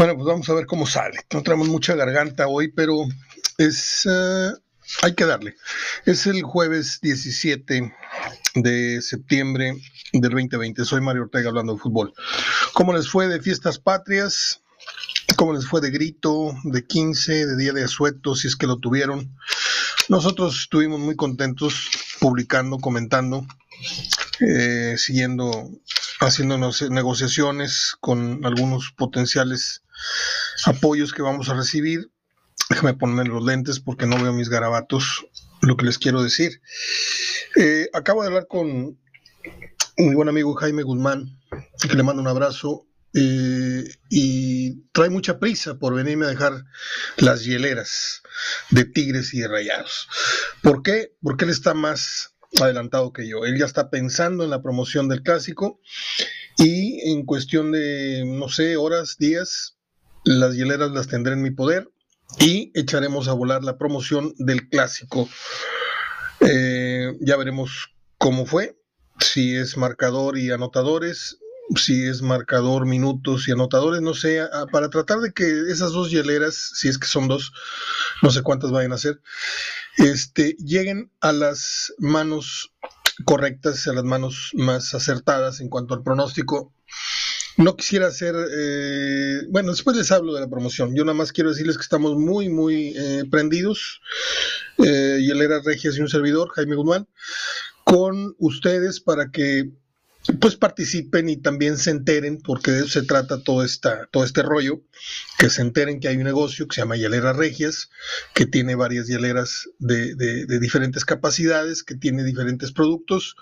Bueno, pues vamos a ver cómo sale. No traemos mucha garganta hoy, pero es uh, hay que darle. Es el jueves 17 de septiembre del 2020. Soy Mario Ortega hablando de fútbol. ¿Cómo les fue de fiestas patrias? ¿Cómo les fue de grito, de 15, de día de asueto, si es que lo tuvieron? Nosotros estuvimos muy contentos publicando, comentando, eh, siguiendo, haciendo negociaciones con algunos potenciales apoyos que vamos a recibir Déjame ponerme los lentes porque no veo mis garabatos, lo que les quiero decir. Eh, acabo de hablar con mi buen amigo Jaime Guzmán, que le mando un abrazo, eh, y trae mucha prisa por venirme a dejar las hieleras de Tigres y de Rayados. ¿Por qué? Porque él está más adelantado que yo. Él ya está pensando en la promoción del clásico y en cuestión de, no sé, horas, días, las hieleras las tendré en mi poder y echaremos a volar la promoción del clásico. Eh, ya veremos cómo fue, si es marcador y anotadores, si es marcador, minutos y anotadores, no sé, para tratar de que esas dos hieleras, si es que son dos, no sé cuántas vayan a ser, este, lleguen a las manos correctas, a las manos más acertadas en cuanto al pronóstico no quisiera hacer, eh, bueno, después les hablo de la promoción. Yo nada más quiero decirles que estamos muy, muy eh, prendidos, eh, y él era Regias y un servidor, Jaime Guzmán, con ustedes para que pues participen y también se enteren, porque de eso se trata todo, esta, todo este rollo, que se enteren que hay un negocio que se llama Hielera Regias, que tiene varias hieleras de, de diferentes capacidades, que tiene diferentes productos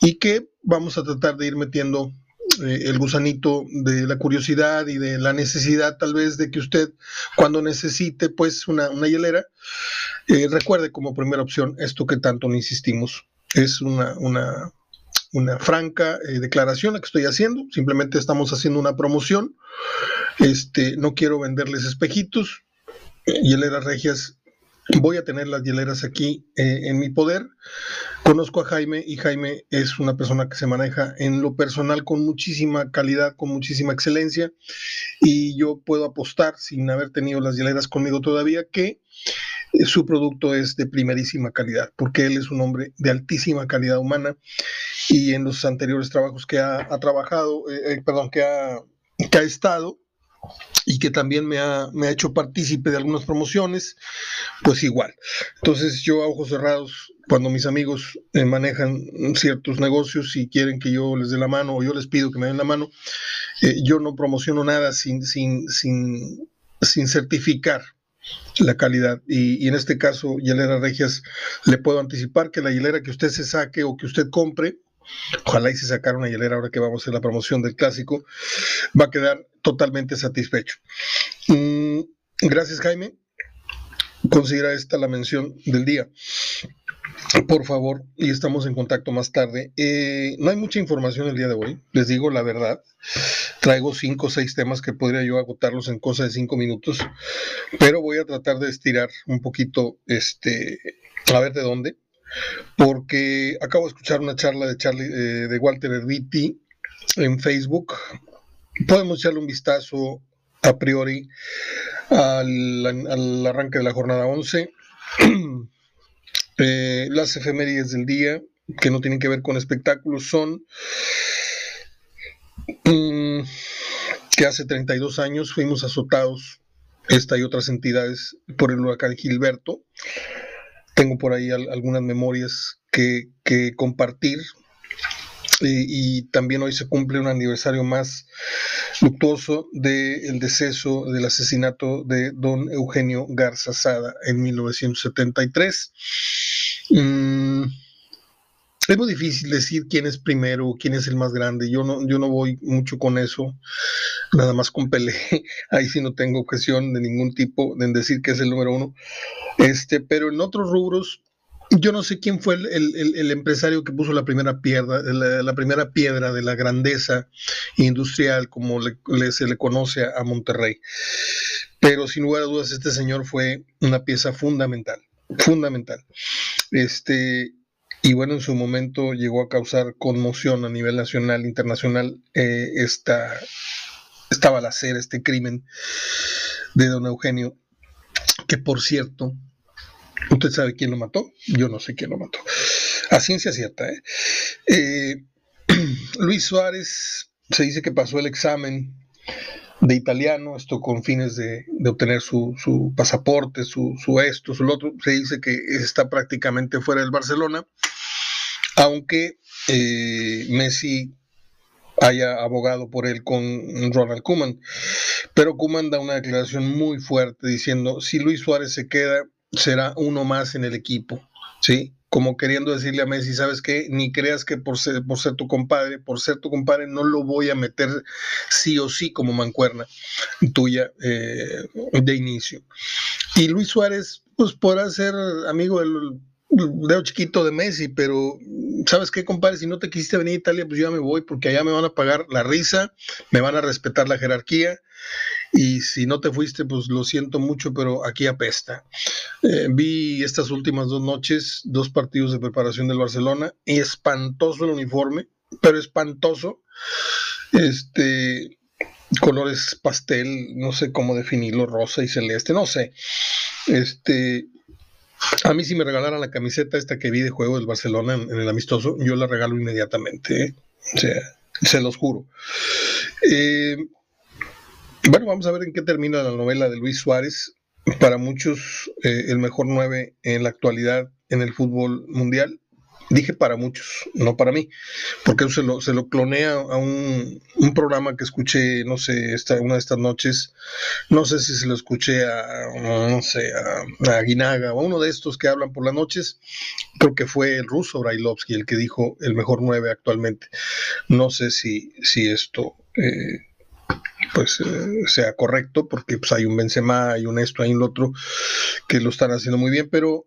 y que vamos a tratar de ir metiendo eh, el gusanito de la curiosidad y de la necesidad tal vez de que usted cuando necesite pues una, hielera, eh, recuerde como primera opción esto que tanto insistimos. Es una, una, una franca eh, declaración la que estoy haciendo, simplemente estamos haciendo una promoción. Este, no quiero venderles espejitos, hieleras regias voy a tener las hieleras aquí en mi poder. Conozco a Jaime y Jaime es una persona que se maneja en lo personal con muchísima calidad, con muchísima excelencia y yo puedo apostar sin haber tenido las hieleras conmigo todavía que eh, su producto es de primerísima calidad, porque él es un hombre de altísima calidad humana y en los anteriores trabajos que ha, trabajado, eh, eh, perdón, que ha, que ha estado, y que también me ha, me ha hecho partícipe de algunas promociones, pues igual. Entonces yo a ojos cerrados, cuando mis amigos eh, manejan ciertos negocios y quieren que yo les dé la mano o yo les pido que me den la mano, eh, yo no promociono nada sin, sin, sin, sin certificar la calidad. Y, en este caso, Hielera Regias, le puedo anticipar que la hielera que usted se saque o que usted compre, ojalá y se sacara una hielera ahora que vamos a hacer la promoción del clásico, va a quedar totalmente satisfecho. Mm, gracias, Jaime. Considera esta la mención del día. Por favor, y estamos en contacto más tarde. Eh, no hay mucha información el día de hoy, les digo la verdad. Traigo cinco o seis temas que podría yo agotarlos en cosa de cinco minutos, pero voy a tratar de estirar un poquito, este, a ver de dónde porque acabo de escuchar una charla de, Charlie, eh, de Walter Erviti en Facebook. Podemos echarle un vistazo a priori al, arranque de la jornada 11. Eh, las efemérides del día, que no tienen que ver con espectáculos, son mm, que hace 32 años fuimos azotados, esta y otras entidades, por el huracán Gilberto. Tengo por ahí algunas memorias que, compartir. Y, también hoy se cumple un aniversario más luctuoso del deceso, del asesinato de don Eugenio Garza Sada en 1973. Mm, es muy difícil decir quién es primero, quién es el más grande. Yo no, yo no voy mucho con eso, nada más con Pelé. Ahí sí no tengo ocasión de ningún tipo de decir que es el número uno. Este, pero en otros rubros, yo no sé quién fue el, empresario que puso la primera piedra, la, primera piedra de la grandeza industrial, como se le conoce a, Monterrey. Pero sin lugar a dudas, este señor fue una pieza fundamental, fundamental. Este, y bueno, en su momento llegó a causar conmoción a nivel nacional, internacional, eh, esta, estaba la cera, este crimen de don Eugenio, que por cierto, ¿usted sabe quién lo mató? Yo no sé quién lo mató. A ciencia cierta, ¿eh? eh Luis Suárez se dice que pasó el examen de italiano, esto con fines de, obtener su, pasaporte, su, esto, su lo otro. Se dice que está prácticamente fuera del Barcelona, aunque eh, Messi haya abogado por él con Ronald Koeman. Pero Koeman da una declaración muy fuerte diciendo, si Luis Suárez se queda, será uno más en el equipo, ¿sí? Como queriendo decirle a Messi, ¿sabes qué? Ni creas que por ser, por ser tu compadre, por ser tu compadre, no lo voy a meter sí o sí como mancuerna tuya eh, de inicio. Y Luis Suárez, pues podrá ser amigo del dedo chiquito de Messi, pero ¿sabes qué, compadre? Si no te quisiste venir a Italia, pues yo ya me voy porque allá me van a pagar la risa, me van a respetar la jerarquía y si no te fuiste, pues lo siento mucho, pero aquí apesta. Eh, vi estas últimas dos noches, dos partidos de preparación del Barcelona, y espantoso el uniforme, pero espantoso. Este, colores pastel, no sé cómo definirlo, rosa y celeste, no sé. Este, a mí si me regalaran la camiseta esta que vi de juego del Barcelona en, el amistoso, yo la regalo inmediatamente. ¿eh? O sea, se los juro. Eh, bueno, vamos a ver en qué termina la novela de Luis Suárez. Para muchos, eh, el mejor nueve en la actualidad en el fútbol mundial. Dije para muchos, no para mí, porque se lo, se lo clonea a un, programa que escuché, no sé, esta, una de estas noches, no sé si se lo escuché a, no sé, a, Guinaga o a uno de estos que hablan por las noches, creo que fue el ruso Brailovsky el que dijo el mejor nueve actualmente. No sé si, si esto... Eh, pues eh, sea correcto, porque pues, hay un Benzema, hay un esto, hay un otro que lo están haciendo muy bien, pero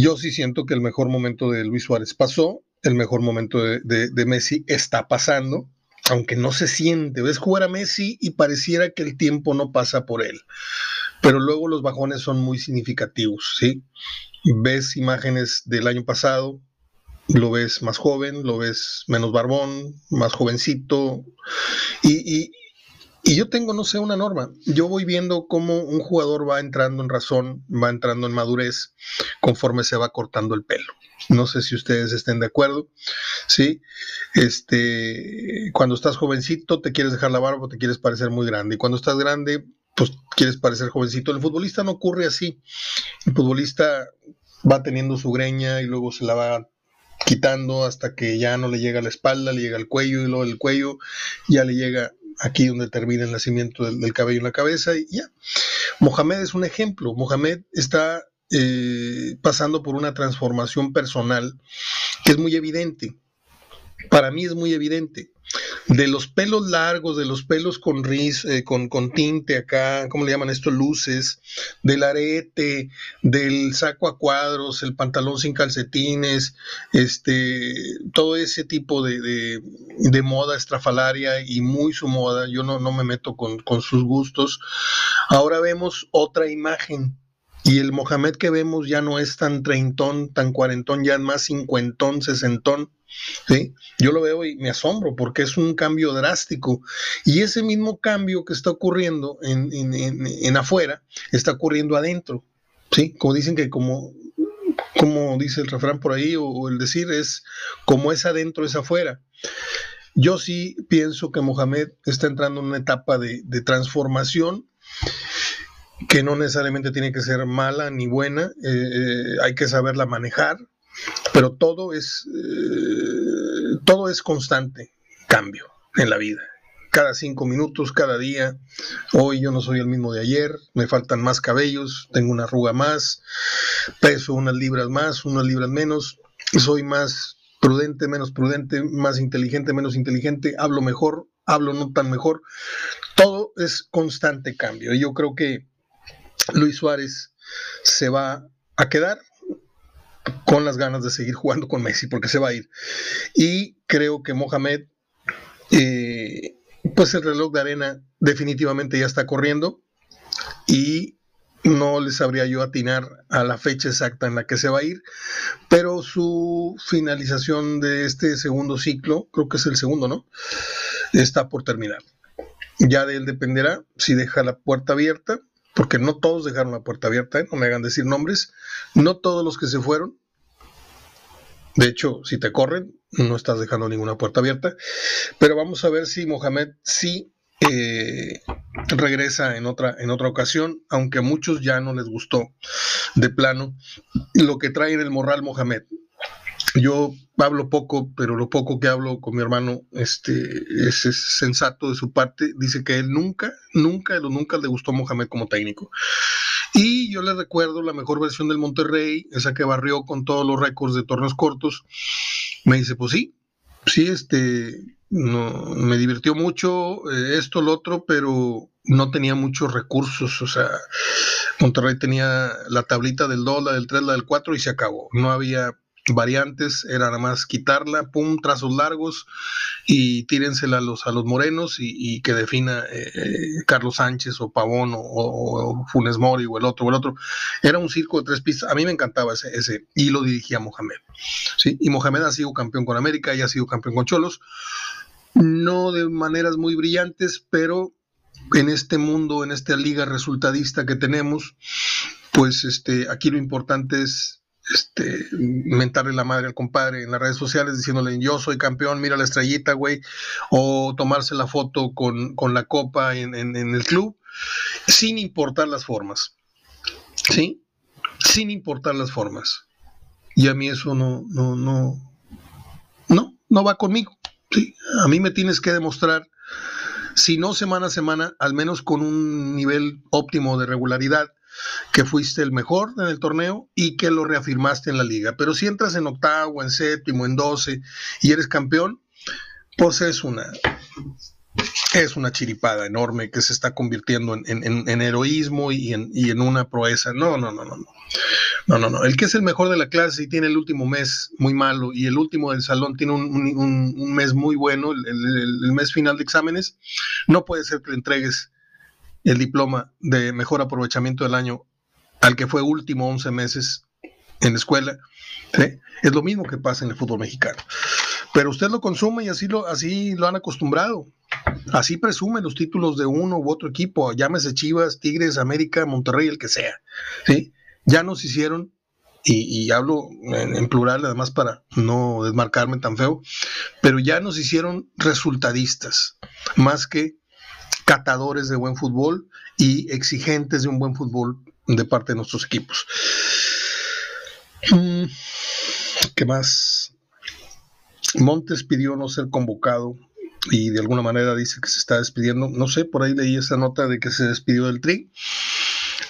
yo sí siento que el mejor momento de Luis Suárez pasó, el mejor momento de, Messi está pasando, aunque no se siente. Ves jugar a Messi y pareciera que el tiempo no pasa por él, pero luego los bajones son muy significativos, ¿sí? Ves imágenes del año pasado, lo ves más joven, lo ves menos barbón, más jovencito, y, yo tengo, no sé, una norma. Yo voy viendo cómo un jugador va entrando en razón, va entrando en madurez conforme se va cortando el pelo. No sé si ustedes estén de acuerdo. Sí, este, cuando estás jovencito te quieres dejar la barba, te quieres parecer muy grande. Y cuando estás grande, pues quieres parecer jovencito. El futbolista no ocurre así. El futbolista va teniendo su greña y luego se la va quitando hasta que ya no le llega a la espalda, le llega al cuello y luego el cuello ya le llega aquí donde termina el nacimiento del, cabello en la cabeza y ya. Mohamed es un ejemplo. Mohamed está eh, pasando por una transformación personal que es muy evidente. Para mí es muy evidente de los pelos largos, de los pelos con riz, eh, con, con, tinte acá, ¿cómo le llaman esto? Luces, del arete, del saco a cuadros, el pantalón sin calcetines, este, todo ese tipo de, de, moda estrafalaria y muy su moda, yo no, no me meto con, con sus gustos. Ahora vemos otra imagen y el Mohamed que vemos ya no es tan treintón, tan cuarentón, ya es más cincuentón, sesentón. ¿Sí? Yo lo veo y me asombro porque es un cambio drástico. Y ese mismo cambio que está ocurriendo en, en, afuera, está ocurriendo adentro. ¿sí? Como dicen que como, como dice el refrán por ahí, o, el decir es como es adentro, es afuera. Yo sí pienso que Mohamed está entrando en una etapa de, de transformación que no necesariamente tiene que ser mala ni buena, eh, eh, hay que saberla manejar, pero todo es, eh, todo es constante cambio en la vida. Cada cinco minutos, cada día. Hoy yo no soy el mismo de ayer, me faltan más cabellos, tengo una arruga más, peso unas libras más, unas libras menos, soy más prudente, menos prudente, más inteligente, menos inteligente, hablo mejor, hablo no tan mejor. Todo es constante cambio. Y yo creo que Luis Suárez se va a quedar con las ganas de seguir jugando con Messi porque se va a ir. Y creo que Mohamed, eh, pues el reloj de arena definitivamente ya está corriendo y no les sabría yo atinar a la fecha exacta en la que se va a ir, pero su finalización de este segundo ciclo, creo que es el segundo, ¿no? está por terminar. Ya de él dependerá si deja la puerta abierta, porque no todos dejaron la puerta abierta, ¿eh? no me hagan decir nombres, no todos los que se fueron. De hecho, si te corren, no estás dejando ninguna puerta abierta. Pero vamos a ver si Mohamed sí eh, regresa en otra, en otra ocasión, aunque a muchos ya no les gustó de plano lo que trae en el morral Mohamed. Yo hablo poco, pero lo poco que hablo con mi hermano este, es, sensato de su parte. Dice que él nunca, nunca, nunca le gustó Mohamed como técnico. Y yo le recuerdo la mejor versión del Monterrey, esa que barrió con todos los récords de torneos cortos. Me dice, pues sí, sí, este, no, me divirtió mucho eh, esto, lo otro, pero no tenía muchos recursos. O sea, Monterrey tenía la tablita del 2, la del 3, la del 4 y se acabó. No había variantes, era nada más quitarla, pum, trazos largos y tírensela a los, a los morenos y, que defina eh, Carlos Sánchez o Pavón o, Funes Mori o el otro o el otro. Era un circo de tres pistas. A mí me encantaba ese, ese y lo dirigía Mohamed. ¿sí? Y Mohamed ha sido campeón con América y ha sido campeón con Cholos. No de maneras muy brillantes, pero en este mundo, en esta liga resultadista que tenemos, pues este, aquí lo importante es este, mentarle la madre al compadre en las redes sociales diciéndole yo soy campeón, mira la estrellita, güey, o tomarse la foto con, la copa en, el club, sin importar las formas, ¿sí? Sin importar las formas. Y a mí eso no, no, no, no, no va conmigo, ¿sí? A mí me tienes que demostrar, si no semana a semana, al menos con un nivel óptimo de regularidad, que fuiste el mejor en el torneo y que lo reafirmaste en la liga. Pero si entras en octavo, en séptimo, en doce y eres campeón, pues es una, es una chiripada enorme que se está convirtiendo en, heroísmo y en, una proeza. No, no, no, no, no. No, no. El que es el mejor de la clase y tiene el último mes muy malo y el último del salón tiene un, mes muy bueno, el, mes final de exámenes, no puede ser que le entregues el diploma de mejor aprovechamiento del año al que fue último 11 meses en la escuela. Es lo mismo que pasa en el fútbol mexicano. Pero usted lo consume y así lo, así lo han acostumbrado. Así presumen los títulos de uno u otro equipo, llámese Chivas, Tigres, América, Monterrey, el que sea. ¿sí? Ya nos hicieron, y, hablo en, en, plural además para no desmarcarme tan feo, pero ya nos hicieron resultadistas, más que catadores de buen fútbol y exigentes de un buen fútbol de parte de nuestros equipos. Mm, ¿Qué más? Montes pidió no ser convocado y de alguna manera dice que se está despidiendo. No sé, por ahí leí esa nota de que se despidió del Tri.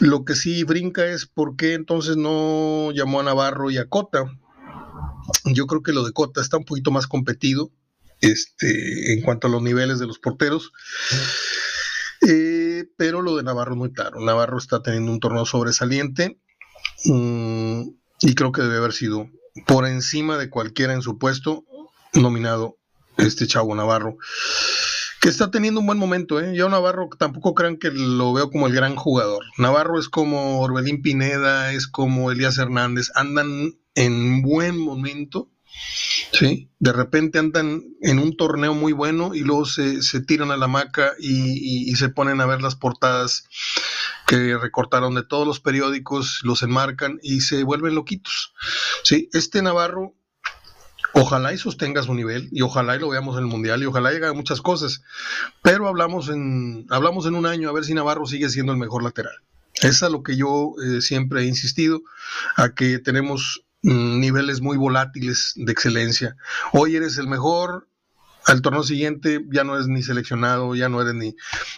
Lo que sí brinca es por qué entonces no llamó a Navarro y a Cota. Yo creo que lo de Cota está un poquito más competido este, en cuanto a los niveles de los porteros. Eh, pero lo de Navarro es muy claro. Navarro está teniendo un torneo sobresaliente mm, y creo que debe haber sido por encima de cualquiera en su puesto nominado este chavo Navarro que está teniendo un buen momento, ¿eh? Yo Navarro tampoco crean que lo veo como el gran jugador. Navarro es como Orbelín Pineda, es como Elías Hernández, andan en buen momento ¿sí? De repente andan en un torneo muy bueno y luego se, tiran a la maca y, se ponen a ver las portadas que recortaron de todos los periódicos, los enmarcan y se vuelven loquitos. ¿sí? Este Navarro, ojalá y sostenga su nivel y ojalá y lo veamos en el Mundial y ojalá llegue a muchas cosas, pero hablamos en, hablamos en un año a ver si Navarro sigue siendo el mejor lateral. Es a lo que yo eh, siempre he insistido, a que tenemos niveles muy volátiles de excelencia. Hoy eres el mejor, al torneo siguiente ya no eres ni seleccionado, ya no eres ni,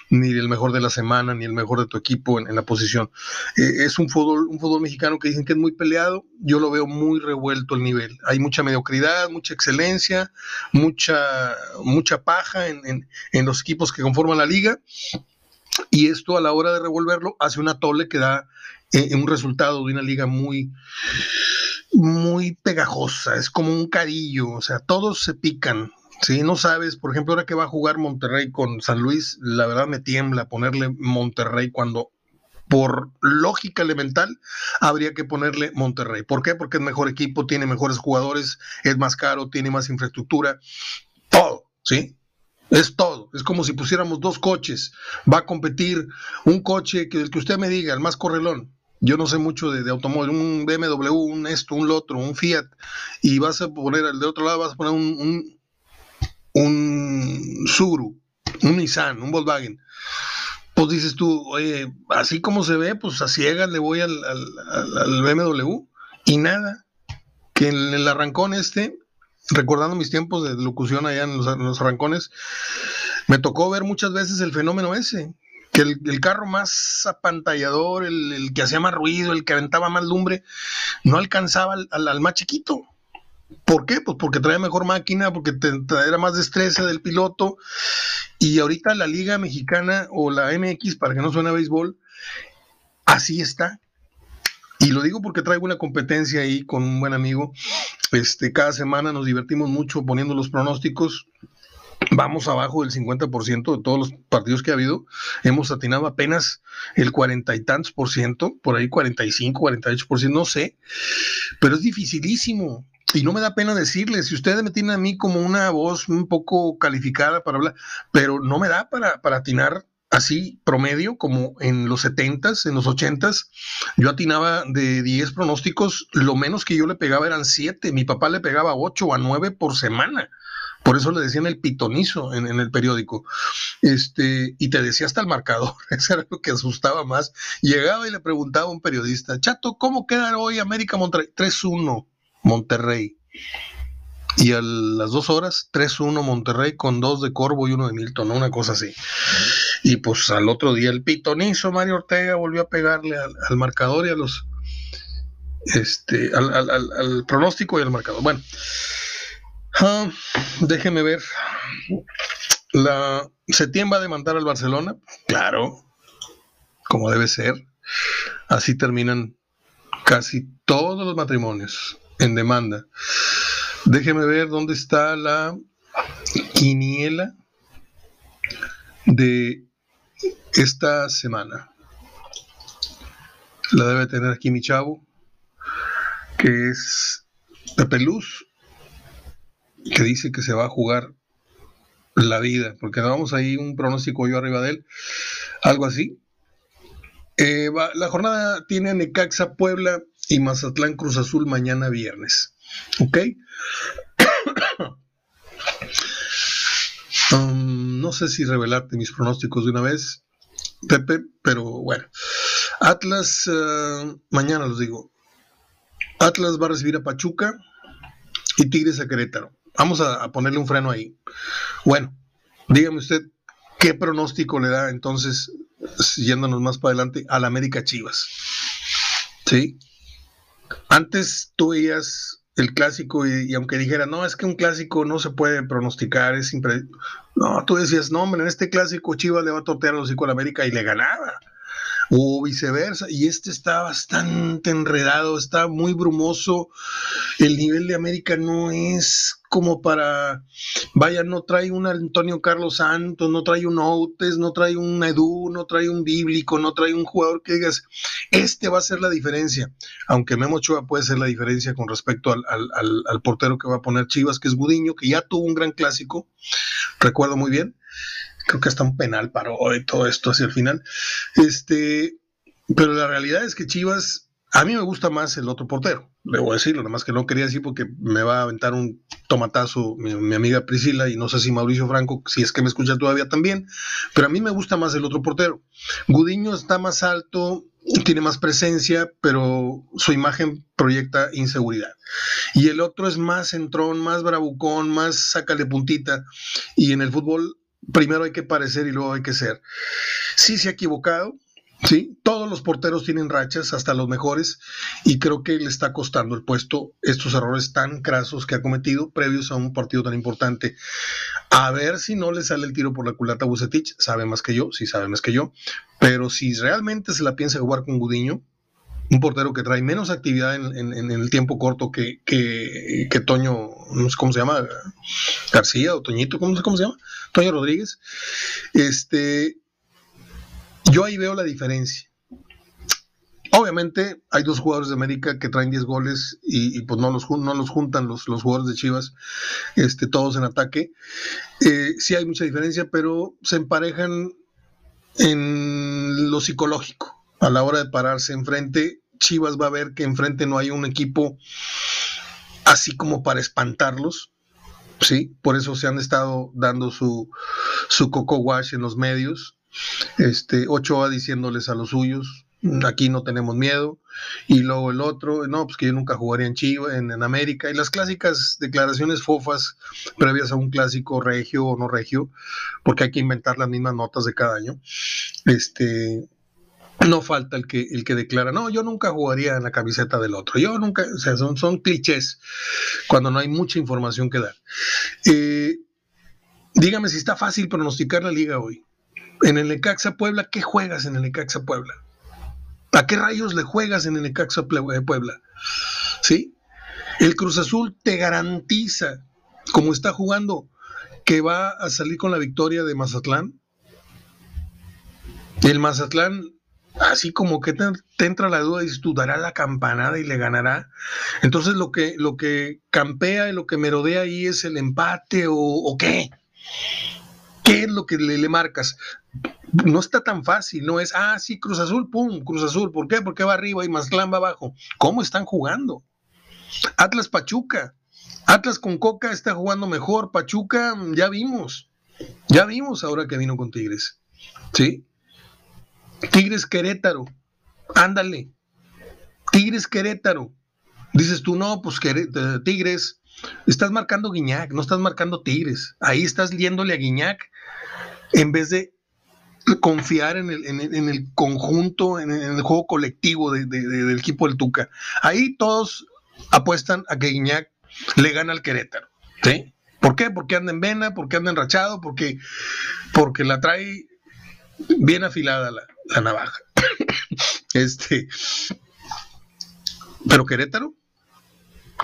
ni el mejor de la semana, ni el mejor de tu equipo en, la posición. Eh, es un fútbol, un fútbol mexicano que dicen que es muy peleado, yo lo veo muy revuelto el nivel. Hay mucha mediocridad, mucha excelencia, mucha, mucha paja en, los equipos que conforman la liga. Y esto a la hora de revolverlo hace una tole que da eh, un resultado de una liga muy, muy pegajosa, es como un carillo, o sea, todos se pican. Si no sabes, por ejemplo, ahora que va a jugar Monterrey con San Luis, la verdad me tiembla ponerle Monterrey cuando por lógica elemental habría que ponerle Monterrey. ¿Por qué? Porque es mejor equipo, tiene mejores jugadores, es más caro, tiene más infraestructura, todo, ¿sí? Es todo. Es como si pusiéramos dos coches. Va a competir un coche que el que usted me diga, el más correlón. Yo no sé mucho de, automóvil, un BMW, un esto, un otro, un Fiat, y vas a poner, al de otro lado vas a poner un, un, un Suru, un Nissan, un Volkswagen. Pues dices tú, oye, así como se ve, pues a ciegas le voy al, al, BMW y nada. Que en el arrancón este, recordando mis tiempos de locución allá en los, en los arrancones, me tocó ver muchas veces el fenómeno ese, que el, carro más apantallador, el, que hacía más ruido, el que aventaba más lumbre, no alcanzaba al, más chiquito. ¿Por qué? Pues porque traía mejor máquina, porque te, era más destreza del piloto. Y ahorita la Liga Mexicana o la MX, para que no suene a béisbol, así está. Y lo digo porque traigo una competencia ahí con un buen amigo. Este, cada semana nos divertimos mucho poniendo los pronósticos vamos abajo del 50% de todos los partidos que ha habido. Hemos atinado apenas el cuarenta y tantos por ciento, por ahí 45, 48 por ciento, no sé, pero es dificilísimo. Y no me da pena decirles, si ustedes me tienen a mí como una voz un poco calificada para hablar, pero no me da para, para atinar así promedio como en los 70s, en los 80s, yo atinaba de 10 pronósticos, lo menos que yo le pegaba eran 7, mi papá le pegaba 8 a 9 por semana. Por eso le decían el pitonizo en, el periódico. Este, y te decía hasta el marcador, eso era lo que asustaba más. Llegaba y le preguntaba a un periodista, Chato, ¿cómo queda hoy América Monterrey? 3-1 Monterrey. Y a las dos horas, 3-1 Monterrey con dos de Corvo y uno de Milton, una cosa así. Y pues al otro día el pitonizo Mario Ortega volvió a pegarle al, marcador y a los este al, al, pronóstico y al marcador. Bueno, Ah, déjeme ver. La Setién va a demandar al Barcelona. Claro, como debe ser. Así terminan casi todos los matrimonios en demanda. Déjeme ver dónde está la quiniela de esta semana. La debe tener aquí mi chavo, que es Pepe que dice que se va a jugar la vida, porque vamos ahí un pronóstico yo arriba de él, algo así. Eh, la jornada tiene Necaxa, Puebla y Mazatlán Cruz Azul mañana viernes. ¿Ok? Um, no sé si revelarte mis pronósticos de una vez, Pepe, pero bueno. Atlas, eh, mañana los digo. Atlas va a recibir a Pachuca y Tigres a Querétaro. Vamos a, ponerle un freno ahí. Bueno, dígame usted, ¿qué pronóstico le da entonces, yéndonos más para adelante, a la América Chivas? ¿Sí? Antes tú veías el clásico y, aunque dijera, no, es que un clásico no se puede pronosticar, es impredecible. No, tú decías, no, hombre, en este clásico Chivas le va a tortear los hocico a América y le ganaba o viceversa. Y este está bastante enredado, está muy brumoso. El nivel de América no es como para, vaya, no trae un Antonio Carlos Santos, no trae un Outes, no trae un Edu, no trae un Bíblico, no trae un jugador que digas, este va a ser la diferencia. Aunque Memo Ochoa puede ser la diferencia con respecto al, al portero que va a poner Chivas, que es Gudiño, que ya tuvo un gran clásico, recuerdo muy bien creo que hasta un penal paró y todo esto hacia el final. Este, pero la realidad es que Chivas, a mí me gusta más el otro portero, debo decirlo, nada más que no quería decir porque me va a aventar un tomatazo mi, amiga Priscila y no sé si Mauricio Franco, si es que me escucha todavía también, pero a mí me gusta más el otro portero. Gudiño está más alto, tiene más presencia, pero su imagen proyecta inseguridad. Y el otro es más entrón, más bravucón, más sácale puntita. Y en el fútbol primero hay que parecer y luego hay que ser. Sí se ha equivocado, sí, todos los porteros tienen rachas, hasta los mejores, y creo que le está costando el puesto estos errores tan crasos que ha cometido previos a un partido tan importante. A ver si no le sale el tiro por la culata a Bucetich, sabe más que yo, sí sabe más que yo, pero si realmente se la piensa jugar con Gudiño, un portero que trae menos actividad en, el tiempo corto que, que, Toño, no sé cómo se llama, García o Toñito, ¿cómo, cómo se llama? Toño Rodríguez. Este, yo ahí veo la diferencia. Obviamente Obviamente hay dos jugadores de América que traen 10 goles y, pues no los, no los juntan los, los, jugadores de Chivas, este, todos en ataque. Eh, sí hay mucha diferencia, pero se emparejan en lo psicológico. A la hora de pararse enfrente, Chivas va a ver que enfrente no hay un equipo así como para espantarlos. Sí, por eso se han estado dando su, su coco wash en los medios. Este, Ochoa diciéndoles a los suyos, aquí no tenemos miedo, y luego el otro, no, pues que yo nunca jugaría en Chivas, en, en, América, y las clásicas declaraciones fofas previas a un clásico regio o no regio, porque hay que inventar las mismas notas de cada año. Este, no falta el que, el que declara, no, yo nunca jugaría en la camiseta del otro, yo nunca, o sea, son, son clichés cuando no hay mucha información que dar. Eh, dígame si está fácil pronosticar la liga hoy. En el Necaxa Puebla, ¿qué juegas en el Necaxa Puebla? ¿A qué rayos le juegas en el Necaxa Puebla? ¿Sí? El Cruz Azul te garantiza, como está jugando, que va a salir con la victoria de Mazatlán. El Mazatlán, así como que te, entra la duda, y tú dará la campanada y le ganará. Entonces lo que, lo que campea y lo que merodea ahí es el empate o, o qué. ¿Qué es lo que le, le, marcas? No está tan fácil, no es, ah, sí, Cruz Azul, pum, Cruz Azul. ¿Por qué? Porque va arriba y Mazatlán va abajo. ¿Cómo están jugando? Atlas Pachuca. Atlas con Coca está jugando mejor. Pachuca, ya vimos. Ya vimos ahora que vino con Tigres. ¿Sí? Tigres Querétaro. Ándale. Tigres Querétaro. Dices tú, no, pues Tigres. Estás marcando Guiñac, no estás marcando Tigres. Ahí estás liéndole a Guiñac en vez de confiar en el, en el, conjunto, en el, juego colectivo del equipo del Tuca. Ahí todos apuestan a que Guiñac le gana al Querétaro. ¿sí? ¿Por qué? Porque anda en vena, porque anda enrachado, porque, porque la trae bien afilada la, navaja. este, pero Querétaro,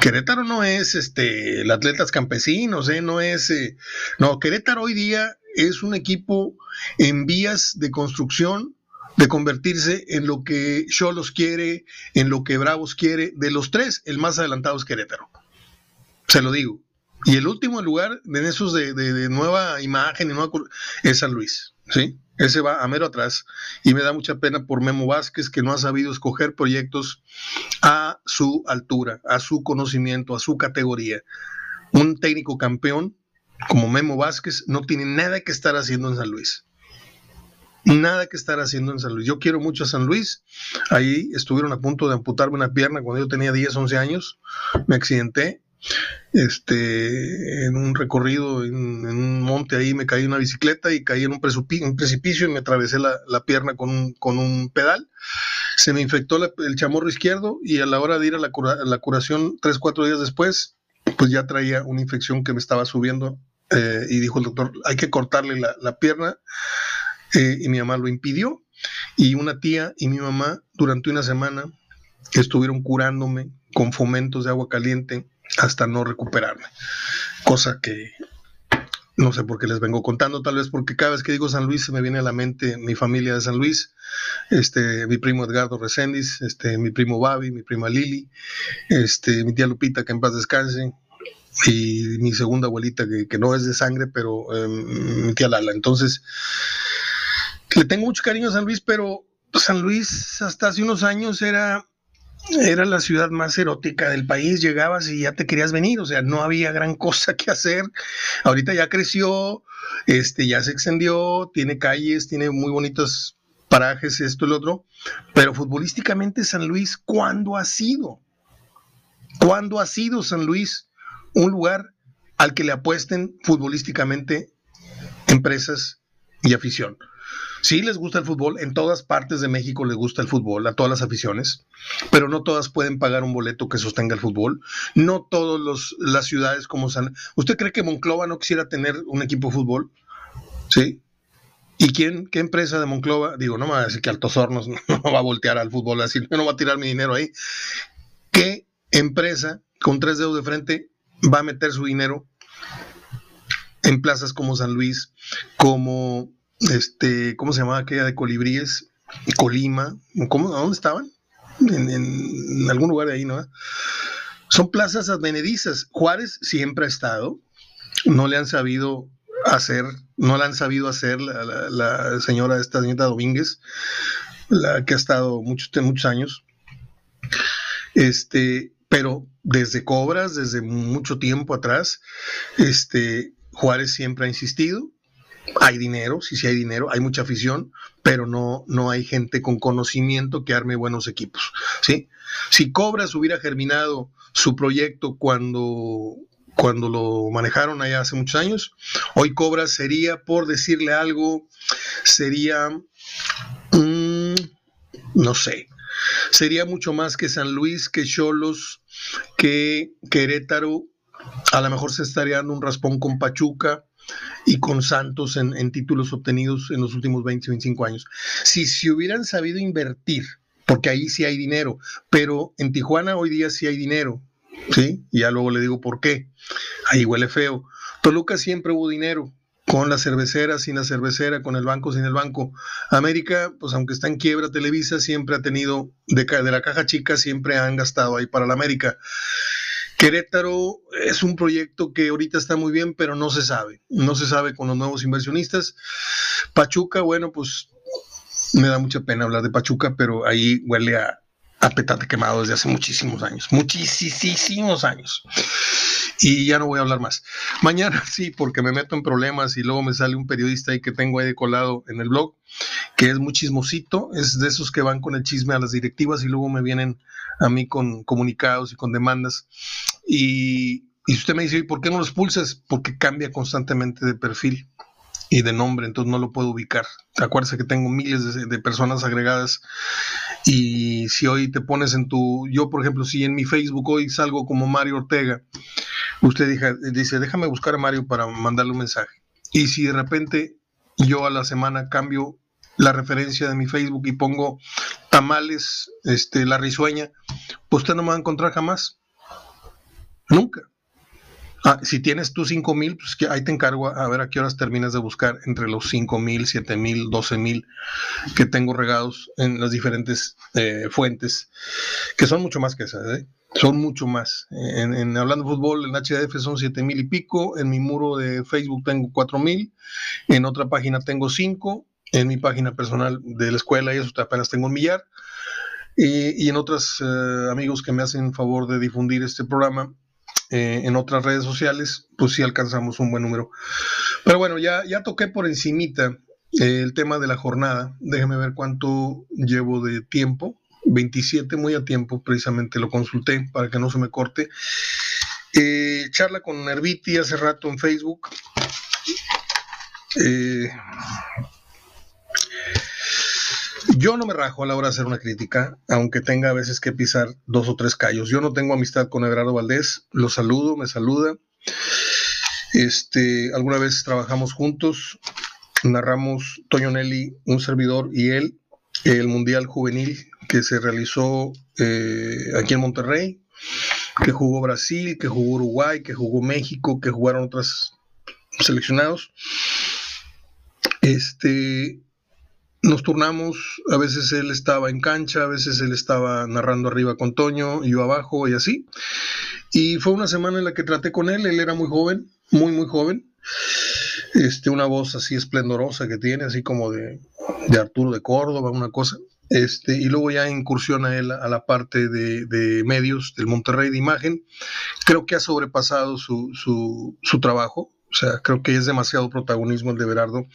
Querétaro no es este el Atletas Campesinos, ¿eh? no es eh, no, Querétaro hoy día es un equipo en vías de construcción de convertirse en lo que Cholos quiere, en lo que Bravos quiere, de los tres, el más adelantado es Querétaro. Se lo digo. Y el último lugar en esos de, de, nueva imagen y nueva es San Luis, ¿sí? Ese va a mero atrás. Y me da mucha pena por Memo Vázquez, que no ha sabido escoger proyectos a su altura, a su conocimiento, a su categoría. Un técnico campeón como Memo Vázquez no tiene nada que estar haciendo en San Luis. Nada que estar haciendo en San Luis. Yo quiero mucho a San Luis. Ahí estuvieron a punto de amputarme una pierna cuando yo tenía 10, 11 años. Me accidenté. Este, en un recorrido, en, un monte ahí, me caí en una bicicleta y caí en un, precipicio y me atravesé la, pierna con un, con un, pedal. Se me infectó el chamorro izquierdo y a la hora de ir a la, curación, tres, cuatro días después, pues ya traía una infección que me estaba subiendo eh, y dijo el doctor, hay que cortarle la, pierna eh, y mi mamá lo impidió y una tía y mi mamá durante una semana estuvieron curándome con fomentos de agua caliente hasta no recuperarme, cosa que no sé por qué les vengo contando, tal vez porque cada vez que digo San Luis se me viene a la mente mi familia de San Luis, este, mi primo Edgardo Reséndiz, este, mi primo Babi, mi prima Lili, este, mi tía Lupita, que en paz descanse, y mi segunda abuelita, que, no es de sangre, pero em, mi tía Lala. Entonces, le tengo mucho cariño a San Luis, pero San Luis hasta hace unos años era, era la ciudad más erótica del país. Llegabas y ya te querías venir, o sea, no había gran cosa que hacer. Ahorita ya creció, este, ya se extendió, tiene calles, tiene muy bonitos parajes, esto y lo otro, pero futbolísticamente San Luis, ¿cuándo ha sido? ¿Cuándo ha sido San Luis? un lugar al que le apuesten futbolísticamente empresas y afición. Sí les gusta el fútbol, en todas partes de México les gusta el fútbol, a todas las aficiones, pero no todas pueden pagar un boleto que sostenga el fútbol. No todas las ciudades como San... ¿Usted cree que Monclova no quisiera tener un equipo de fútbol? ¿Sí? ¿Y quién, qué empresa de Monclova? Digo, no me va a decir que Altos Hornos no va a voltear al fútbol así, no va a tirar mi dinero ahí. ¿Qué empresa con tres dedos de frente va a meter su dinero en plazas como San Luis, como este, ¿cómo se llamaba aquella de Colibríes? Colima, ¿cómo, ¿a dónde estaban? en, algún lugar de ahí, ¿no? Son plazas advenedizas. Juárez siempre ha estado, no le han sabido hacer, no la han sabido hacer la, señora, esta señora Domínguez, la que ha estado muchos, muchos años. Este, pero desde Cobras, desde mucho tiempo atrás, este, Juárez siempre ha insistido. Hay dinero, sí, sí hay dinero, hay mucha afición, pero no, no hay gente con conocimiento que arme buenos equipos. ¿sí? Si Cobras hubiera germinado su proyecto cuando cuando lo manejaron allá hace muchos años. Hoy Cobra sería, por decirle algo, sería, mm, no sé, sería mucho más que San Luis, que Cholos, que Querétaro. A lo mejor se estaría dando un raspón con Pachuca y con Santos en, títulos obtenidos en los últimos 20 o 25 años. Si se hubieran sabido invertir, porque ahí sí hay dinero, pero en Tijuana hoy día sí hay dinero, ¿sí? Y ya luego le digo por qué. Ahí huele feo. Toluca siempre hubo dinero, con la cervecera, sin la cervecera, con el banco, sin el banco. América, pues aunque está en quiebra, Televisa siempre ha tenido, de, de la caja chica, siempre han gastado ahí para la América. Querétaro es un proyecto que ahorita está muy bien, pero no se sabe. No se sabe con los nuevos inversionistas. Pachuca, bueno, pues me da mucha pena hablar de Pachuca, pero ahí huele a, a petate quemado desde hace muchísimos años, muchísimos años. Y ya no voy a hablar más. Mañana sí, porque me meto en problemas y luego me sale un periodista ahí que tengo ahí colado en el blog, que es muy chismosito, es de esos que van con el chisme a las directivas y luego me vienen a mí con comunicados y con demandas. Y, y usted me dice, ¿por qué no los pulsas? Porque cambia constantemente de perfil y de nombre, entonces no lo puedo ubicar. Acuérdese que tengo miles de, personas agregadas y si hoy te pones en tu, yo por ejemplo, si en mi Facebook hoy salgo como Mario Ortega, usted dice, déjame buscar a Mario para mandarle un mensaje. Y si de repente yo a la semana cambio la referencia de mi Facebook y pongo tamales, este, la risueña, pues usted no me va a encontrar jamás. Nunca. Ah, si tienes tú 5000, pues que ahí te encargo a, ver a qué horas terminas de buscar entre los 5000, 7000, 12000 que tengo regados en las diferentes eh, fuentes, que son mucho más que esas, ¿eh? son mucho más. En, hablando de fútbol, en HDF son 7000 y pico, en mi muro de Facebook tengo 4000, en otra página tengo 5, en mi página personal de la escuela y eso apenas tengo un millar. Y, en otros eh, amigos que me hacen favor de difundir este programa, eh, en otras redes sociales, pues sí alcanzamos un buen número. Pero bueno, ya, ya toqué por encimita eh, el tema de la jornada. Déjeme ver cuánto llevo de tiempo. 27, muy a tiempo, precisamente lo consulté para que no se me corte. Eh, charla con Nerviti hace rato en Facebook. Yo no me rajo a la hora de hacer una crítica, aunque tenga a veces que pisar dos o tres callos. Yo no tengo amistad con Everardo Valdés, lo saludo, me saluda. Este, alguna vez trabajamos juntos, narramos Toño Nelly, un servidor y él, el Mundial Juvenil que se realizó eh, aquí en Monterrey, que jugó Brasil, que jugó Uruguay, que jugó México, que jugaron otros seleccionados. Este, nos turnamos, a veces él estaba en cancha, a veces él estaba narrando arriba con Toño, yo abajo y así. Y fue una semana en la que traté con él, él era muy joven, muy, muy joven. Este, una voz así esplendorosa que tiene, así como de, Arturo de Córdoba, una cosa. Este, y luego ya incursiona él a la parte de, medios del Monterrey de imagen. Creo que ha sobrepasado su, su, su trabajo, o sea, creo que es demasiado protagonismo el de Berardo.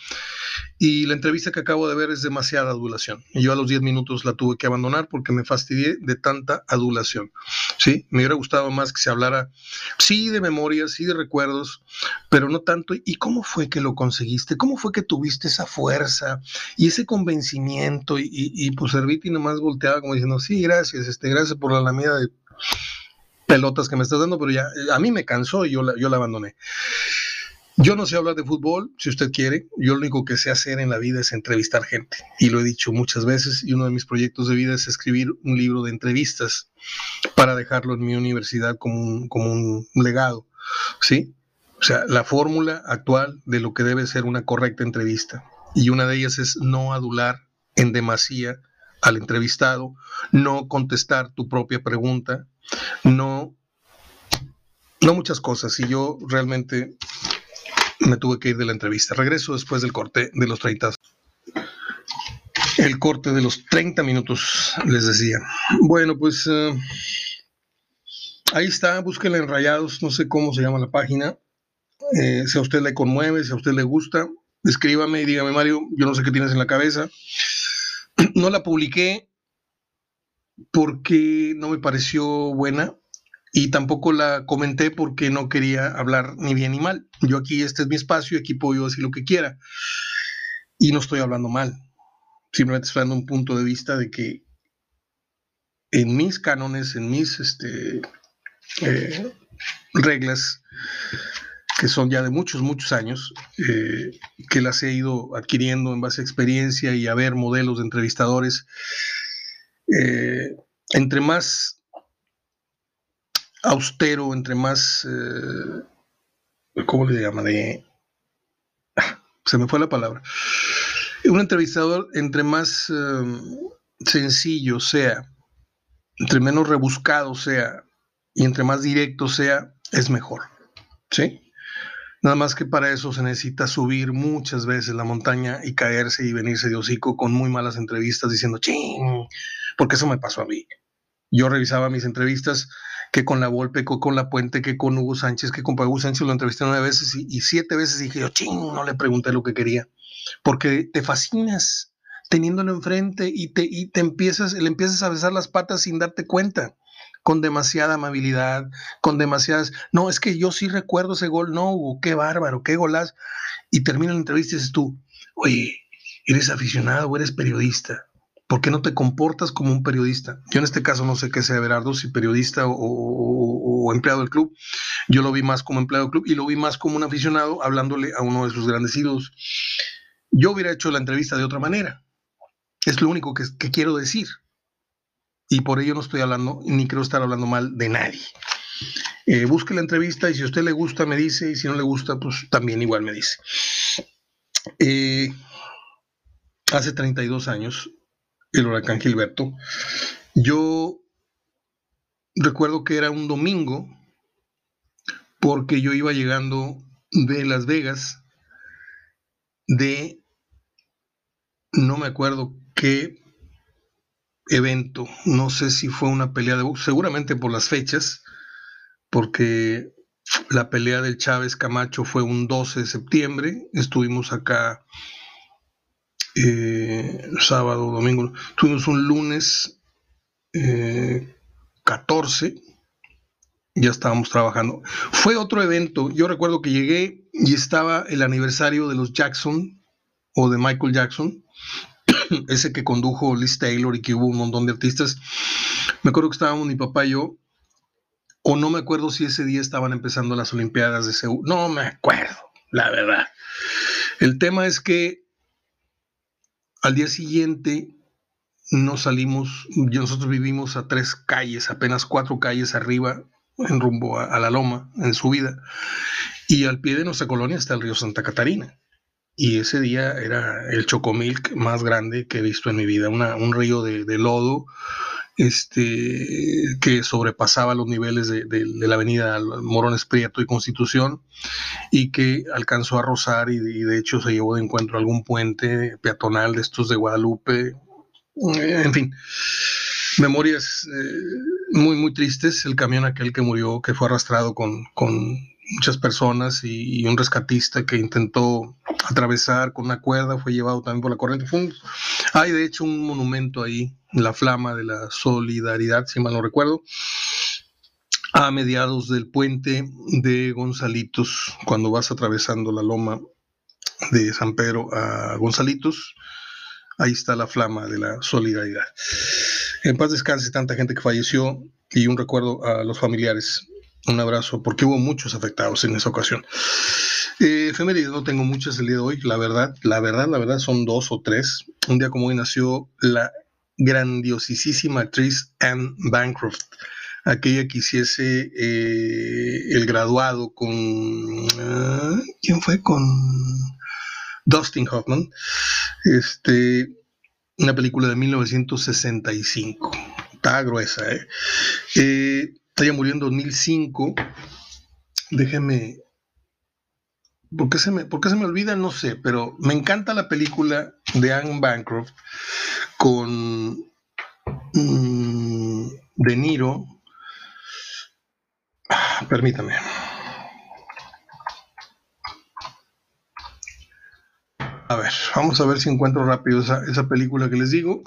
Y la entrevista que acabo de ver es demasiada adulación. Y yo a los 10 minutos la tuve que abandonar porque me fastidié de tanta adulación. Sí, me hubiera gustado más que se hablara, sí, de memorias, sí, de recuerdos, pero no tanto. ¿Y cómo fue que lo conseguiste? ¿Cómo fue que tuviste esa fuerza y ese convencimiento? Y, y, pues Serviti nomás volteaba como diciendo, sí, gracias, este, gracias por la lamida de pelotas que me estás dando, pero ya a mí me cansó y yo la, yo la abandoné. Yo no sé hablar de fútbol, si usted quiere. Yo lo único que sé hacer en la vida es entrevistar gente. Y lo he dicho muchas veces. Y uno de mis proyectos de vida es escribir un libro de entrevistas para dejarlo en mi universidad como un, como un legado. ¿Sí? O sea, la fórmula actual de lo que debe ser una correcta entrevista. Y una de ellas es no adular en demasía al entrevistado, no contestar tu propia pregunta, no, no muchas cosas. Y yo realmente me tuve que ir de la entrevista. Regreso después del corte de los 30. El corte de los 30 minutos, les decía. Bueno, pues eh, ahí está, búsquenla en Rayados, no sé cómo se llama la página. Eh, si a usted le conmueve, si a usted le gusta, escríbame y dígame, Mario, yo no sé qué tienes en la cabeza. No la publiqué porque no me pareció buena y tampoco la comenté porque no quería hablar ni bien ni mal. Yo aquí, este es mi espacio aquí puedo yo decir lo que quiera. Y no estoy hablando mal. Simplemente estoy dando un punto de vista de que en mis cánones, en mis este, eh, reglas, que son ya de muchos, muchos años, eh, que las he ido adquiriendo en base a experiencia y a ver modelos de entrevistadores. Eh, entre más austero, entre más, eh, ¿cómo le llaman? Ah, se me fue la palabra. Un entrevistador, entre más sencillo sea, entre menos rebuscado sea y entre más directo sea, es mejor. ¿Sí? Nada más que para eso se necesita subir muchas veces la montaña y caerse y venirse de hocico con muy malas entrevistas diciendo, ching, porque eso me pasó a mí. Yo revisaba mis entrevistas que con la Volpe, que con la Puente, que con Hugo Sánchez, que con Hugo Sánchez lo entrevisté nueve veces y, siete veces dije yo, ching, no le pregunté lo que quería. Porque te fascinas teniéndolo enfrente y te, y te empiezas, le empiezas a besar las patas sin darte cuenta con demasiada amabilidad, con demasiadas, no, es que yo sí recuerdo ese gol, no, qué bárbaro, qué golaz. Y termina la entrevista y dices tú, oye, eres aficionado o eres periodista. ¿Por qué no te comportas como un periodista? Yo en este caso no sé qué sea Berardo, si periodista o, empleado del club. Yo lo vi más como empleado del club y lo vi más como un aficionado hablándole a uno de sus grandes ídolos. Yo hubiera hecho la entrevista de otra manera. Es lo único que quiero decir y por ello no estoy hablando, ni creo estar hablando mal de nadie. Eh, busque la entrevista y si a usted le gusta me dice y si no le gusta pues también igual me dice. Eh, hace 32 años, el huracán Gilberto, yo recuerdo que era un domingo porque yo iba llegando de Las Vegas de, no me acuerdo qué evento. No sé si fue una pelea de box, seguramente por las fechas, porque la pelea del Chávez Camacho fue un 12 de septiembre. Estuvimos acá eh, sábado, domingo. Tuvimos un lunes 14. Eh, ya estábamos trabajando. Fue otro evento. Yo recuerdo que llegué y estaba el aniversario de los Jackson o de Michael Jackson ese que condujo Liz Taylor y que hubo un montón de artistas. Me acuerdo que estábamos mi papá y yo, o no me acuerdo si ese día estaban empezando las Olimpiadas de Seúl. No me acuerdo, la verdad. El tema es que al día siguiente nos salimos, nosotros vivimos a tres calles, apenas cuatro calles arriba, en rumbo a, la loma, en subida, y al pie de nuestra colonia está el río Santa Catarina. Y ese día era el chocomilk más grande que he visto en mi vida, un río de, lodo este, que sobrepasaba los niveles de, la avenida Morones Prieto y Constitución y que alcanzó a rozar y, de hecho se llevó de encuentro algún puente peatonal de estos de Guadalupe, en fin, memorias eh, muy, muy tristes, el camión aquel que murió, que fue arrastrado con, con muchas personas y, un rescatista que intentó atravesar con una cuerda, fue llevado también por la corriente. hay de hecho un monumento ahí, la flama de la solidaridad, si mal no recuerdo, a mediados del puente de Gonzalitos, cuando vas atravesando la loma de San Pedro a Gonzalitos, ahí está la flama de la solidaridad. En paz descanse tanta gente que falleció y un recuerdo a los familiares un abrazo, porque hubo muchos afectados en esa ocasión. Eh, no tengo muchas el día de hoy, la verdad, la verdad, la verdad son dos o tres. Un día como hoy nació la grandiosísima actriz Anne Bancroft, aquella que hiciese eh, el graduado con... Ah, ¿Quién fue? Con Dustin Hoffman. Este, una película de 1965. Está gruesa, ¿eh? eh ella murió en 2005. Déjeme. ¿Por qué, se me, ¿Por qué se me olvida? No sé, pero me encanta la película de Anne Bancroft con mm, De Niro. Permítame. A ver, vamos a ver si encuentro rápido esa, película que les digo,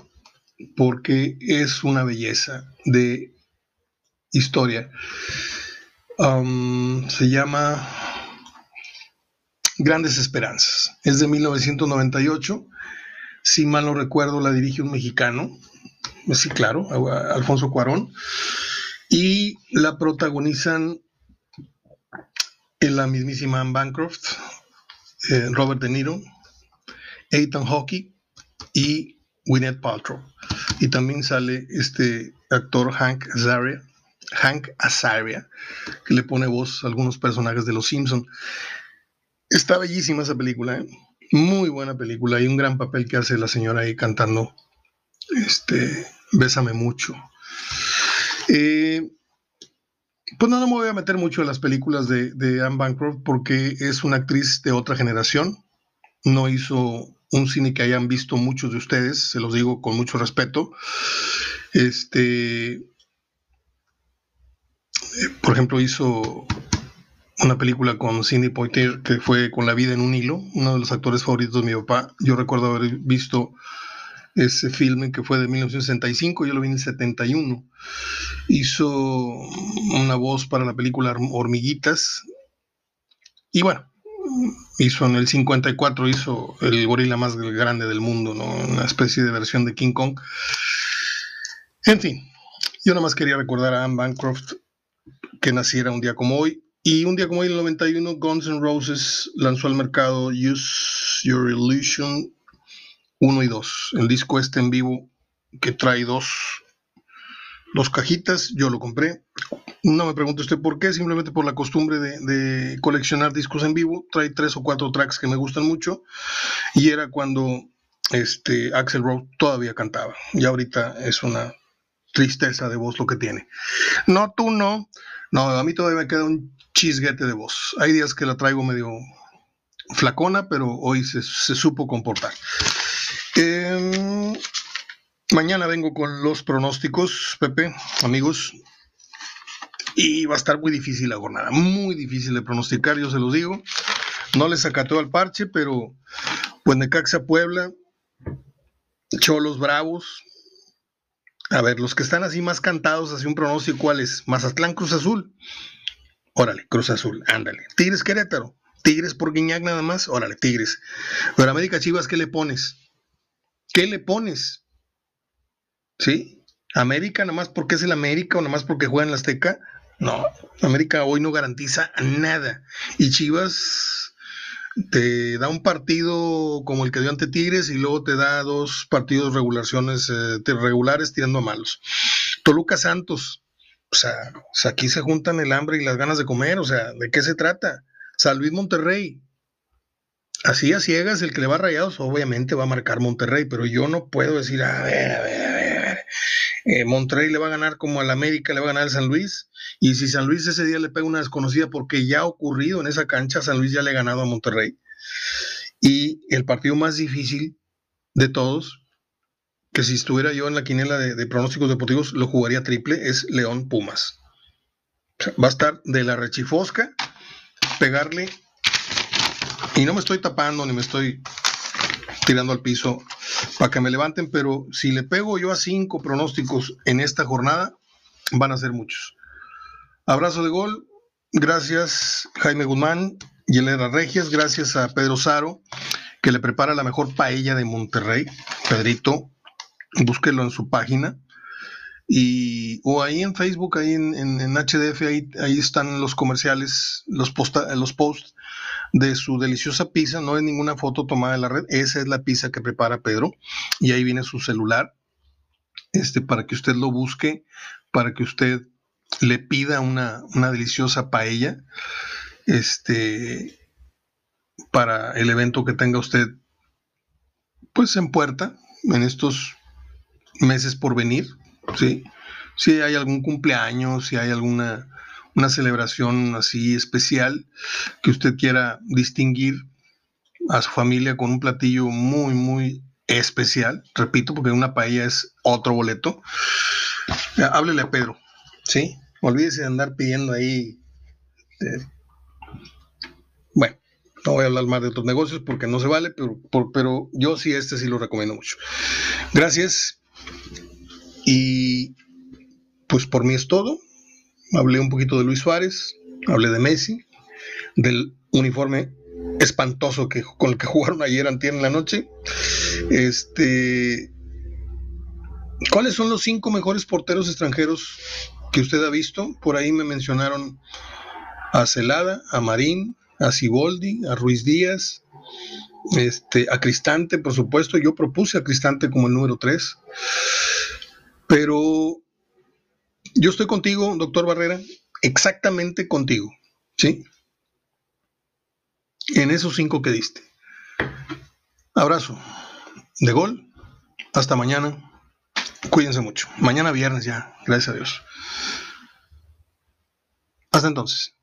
porque es una belleza de historia. Um, se llama Grandes Esperanzas. Es de 1998. Si mal no recuerdo, la dirige un mexicano. Sí, claro, Alfonso Cuarón. Y la protagonizan en la mismísima Anne Bancroft, eh, Robert De Niro, Ethan Hawke y Gwyneth Paltrow. Y también sale este actor Hank Azaria, Hank Azaria, que le pone voz a algunos personajes de Los Simpson. Está bellísima esa película, ¿eh? Muy buena película y un gran papel que hace la señora ahí cantando este Bésame mucho. Eh, pues no, no, me voy a meter mucho en las películas de, de Anne Bancroft porque es una actriz de otra generación. No hizo un cine que hayan visto muchos de ustedes, se los digo con mucho respeto. Este, por ejemplo, hizo una película con Cindy Poitier que fue Con la vida en un hilo, uno de los actores favoritos de mi papá. Yo recuerdo haber visto ese filme que fue de 1965, yo lo vi en el 71. Hizo una voz para la película Hormiguitas. Y bueno, hizo en el 54, hizo el gorila más grande del mundo, ¿no? una especie de versión de King Kong. En fin, yo nada más quería recordar a Anne Bancroft que naciera un día como hoy. Y un día como hoy, en el 91, Guns N' Roses lanzó al mercado Use Your Illusion 1 y 2. El disco este en vivo que trae dos, dos cajitas, yo lo compré. No me pregunte usted por qué, simplemente por la costumbre de, coleccionar discos en vivo. Trae tres o cuatro tracks que me gustan mucho. Y era cuando este, Axel Rose todavía cantaba. Y ahorita es una tristeza de voz lo que tiene. No, tú no. No, a mí todavía me queda un chisguete de voz. Hay días que la traigo medio flacona, pero hoy se, supo comportar. Em, mañana vengo con los pronósticos, Pepe, amigos. Y va a estar muy difícil la jornada, muy difícil de pronosticar, yo se los digo. No les acató al parche, pero pues Puebla, Cholos Bravos. A ver, los que están así más cantados hacia un pronóstico, ¿cuál es? Mazatlán Cruz Azul. Órale, Cruz Azul, ándale. Tigres Querétaro. Tigres por Guiñac nada más. Órale, Tigres. Pero América Chivas, ¿qué le pones? ¿Qué le pones? ¿Sí? América, nada más porque es el América o nada más porque juega en la Azteca. No, América hoy no garantiza nada. Y Chivas te da un partido como el que dio ante Tigres y luego te da dos partidos regulaciones eh, regulares tirando a malos. Toluca Santos, o sea, aquí se juntan el hambre y las ganas de comer, o sea, ¿de qué se trata? San Luis Monterrey. Así a ciegas, el que le va a rayados, obviamente va a marcar Monterrey, pero yo no puedo decir, a ver, a ver, a ver, a ver. Eh, Monterrey le va a ganar como al América, le va a ganar al San Luis. Y si San Luis ese día le pega una desconocida, porque ya ha ocurrido en esa cancha, San Luis ya le ha ganado a Monterrey. Y el partido más difícil de todos, que si estuviera yo en la quinela de, pronósticos deportivos, lo jugaría triple, es León Pumas. va a estar de la rechifosca, pegarle. Y no me estoy tapando ni me estoy tirando al piso para que me levanten, pero si le pego yo a cinco pronósticos en esta jornada, van a ser muchos. Abrazo de gol. Gracias Jaime Guzmán y Elena Regias. Gracias a Pedro Saro, que le prepara la mejor paella de Monterrey. Pedrito, búsquelo en su página. Y, o ahí en Facebook, ahí en, HDF, ahí, ahí, están los comerciales, los, posta, los posts de su deliciosa pizza. No es ninguna foto tomada de la red, esa es la pizza que prepara Pedro. Y ahí viene su celular, este, para que usted lo busque, para que usted le pida una, deliciosa paella este, para el evento que tenga usted pues en puerta. en estos meses por venir, ¿sí? Si hay algún cumpleaños, si hay alguna una celebración así especial que usted quiera distinguir a su familia con un platillo muy, muy especial, repito, porque una paella es otro boleto, háblele a Pedro, ¿sí? Olvídese de andar pidiendo ahí. Eh, bueno, no voy a hablar más de otros negocios porque no se vale, pero, pero yo sí, este sí lo recomiendo mucho. Gracias. Y pues por mí es todo. Hablé un poquito de Luis Suárez, hablé de Messi, del uniforme espantoso que, con el que jugaron ayer antier en la noche. Este, ¿Cuáles son los cinco mejores porteros extranjeros que usted ha visto? Por ahí me mencionaron a Celada, a Marín, a Ciboldi, a Ruiz Díaz, este, a Cristante, por supuesto. Yo propuse a Cristante como el número tres. Pero yo estoy contigo, doctor Barrera, exactamente contigo, ¿sí? En esos cinco que diste. Abrazo. De gol. Hasta mañana. Cuídense mucho. Mañana viernes ya, gracias a Dios. Hasta entonces.